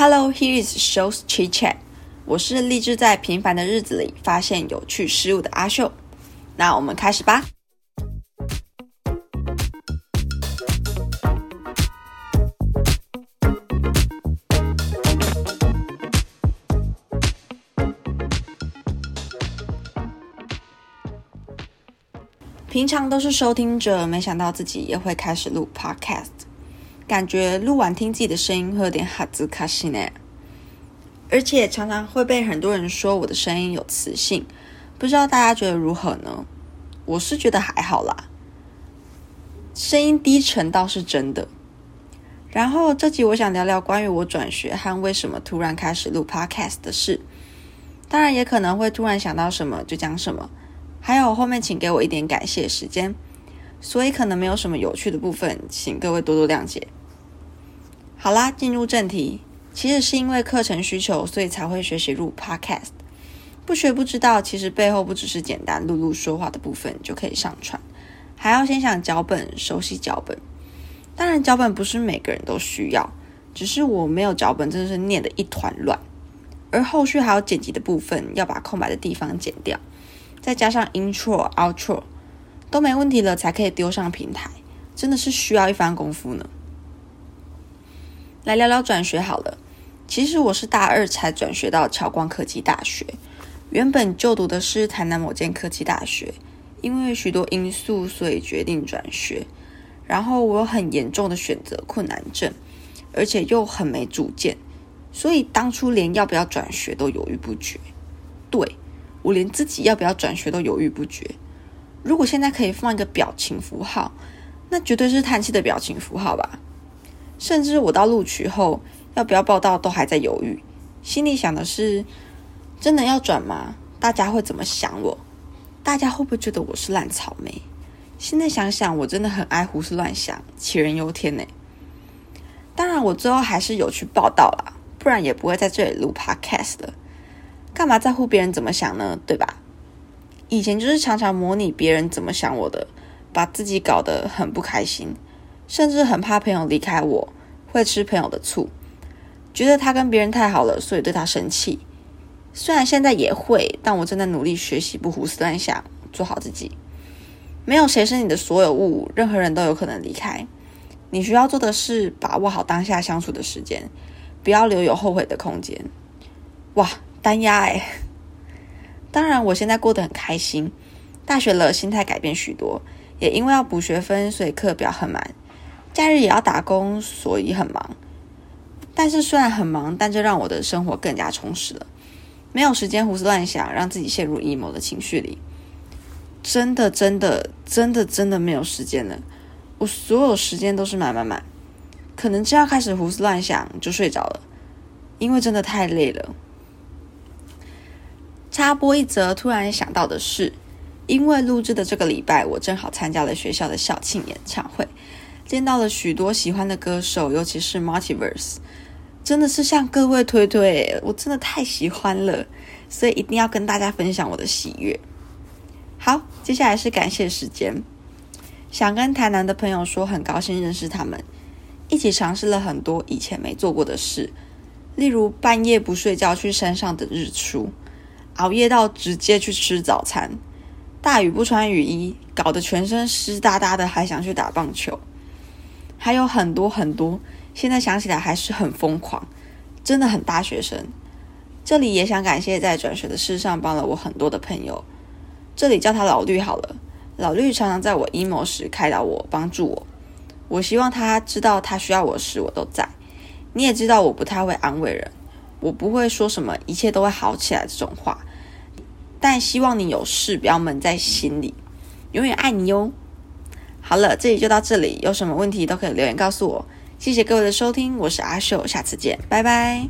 Hello, here is Show's Chit Chat。我是立志在平凡的日子里发现有趣事物的阿秀。那我们开始吧。平常都是收听者，没想到自己也会开始录 Podcast。感觉录完听自己的声音会有点哈兹卡西呢，而且常常会被很多人说我的声音有磁性，不知道大家觉得如何呢？我是觉得还好啦，声音低沉倒是真的。然后这集我想聊聊关于我转学和为什么突然开始录 podcast 的事，当然也可能会突然想到什么就讲什么，还有后面请给我一点感谢时间，所以可能没有什么有趣的部分，请各位多多谅解。好啦，进入正题。其实是因为课程需求，所以才会学习录 Podcast。不学不知道，其实背后不只是简单录录说话的部分就可以上传，还要先想脚本，熟悉脚本。当然，脚本不是每个人都需要，只是我没有脚本，真的是念的一团乱。而后续还有剪辑的部分，要把空白的地方剪掉，再加上 Intro、Outro 都没问题了，才可以丢上平台，真的是需要一番功夫呢。来聊聊转学好了。其实我是大二才转学到侨光科技大学，原本就读的是台南某间科技大学，因为许多因素，所以决定转学。然后我有很严重的选择困难症，而且又很没主见，所以当初连要不要转学都犹豫不决。对我连自己要不要转学都犹豫不决。如果现在可以放一个表情符号，那绝对是叹气的表情符号吧。甚至我到录取后要不要报道都还在犹豫，心里想的是：真的要转吗？大家会怎么想我？大家会不会觉得我是烂草莓？现在想想，我真的很爱胡思乱想，杞人忧天呢。当然，我最后还是有去报道啦，不然也不会在这里录 podcast 了。干嘛在乎别人怎么想呢？对吧？以前就是常常模拟别人怎么想我的，把自己搞得很不开心。甚至很怕朋友离开我，会吃朋友的醋，觉得他跟别人太好了，所以对他生气。虽然现在也会，但我正在努力学习，不胡思乱想，做好自己。没有谁是你的所有物，任何人都有可能离开。你需要做的是把握好当下相处的时间，不要留有后悔的空间。哇，单压哎！当然，我现在过得很开心。大学了，心态改变许多，也因为要补学分，所以课表很满。假日也要打工，所以很忙。但是虽然很忙，但这让我的生活更加充实了。没有时间胡思乱想，让自己陷入 emo 的情绪里。真的，真的，真的，真的没有时间了。我所有时间都是满满满。可能真要开始胡思乱想，就睡着了，因为真的太累了。插播一则突然想到的事：因为录制的这个礼拜，我正好参加了学校的校庆演唱会。见到了许多喜欢的歌手，尤其是 Multiverse，真的是向各位推推，我真的太喜欢了，所以一定要跟大家分享我的喜悦。好，接下来是感谢时间，想跟台南的朋友说，很高兴认识他们，一起尝试了很多以前没做过的事，例如半夜不睡觉去山上等日出，熬夜到直接去吃早餐，大雨不穿雨衣，搞得全身湿哒哒的，还想去打棒球。还有很多很多，现在想起来还是很疯狂，真的很大学生。这里也想感谢在转学的事上帮了我很多的朋友，这里叫他老绿好了。老绿常常在我 emo 时开导我，帮助我。我希望他知道他需要我时我都在。你也知道我不太会安慰人，我不会说什么一切都会好起来这种话。但希望你有事不要闷在心里，永远爱你哟。好了，这里就到这里。有什么问题都可以留言告诉我。谢谢各位的收听，我是阿秀，下次见，拜拜。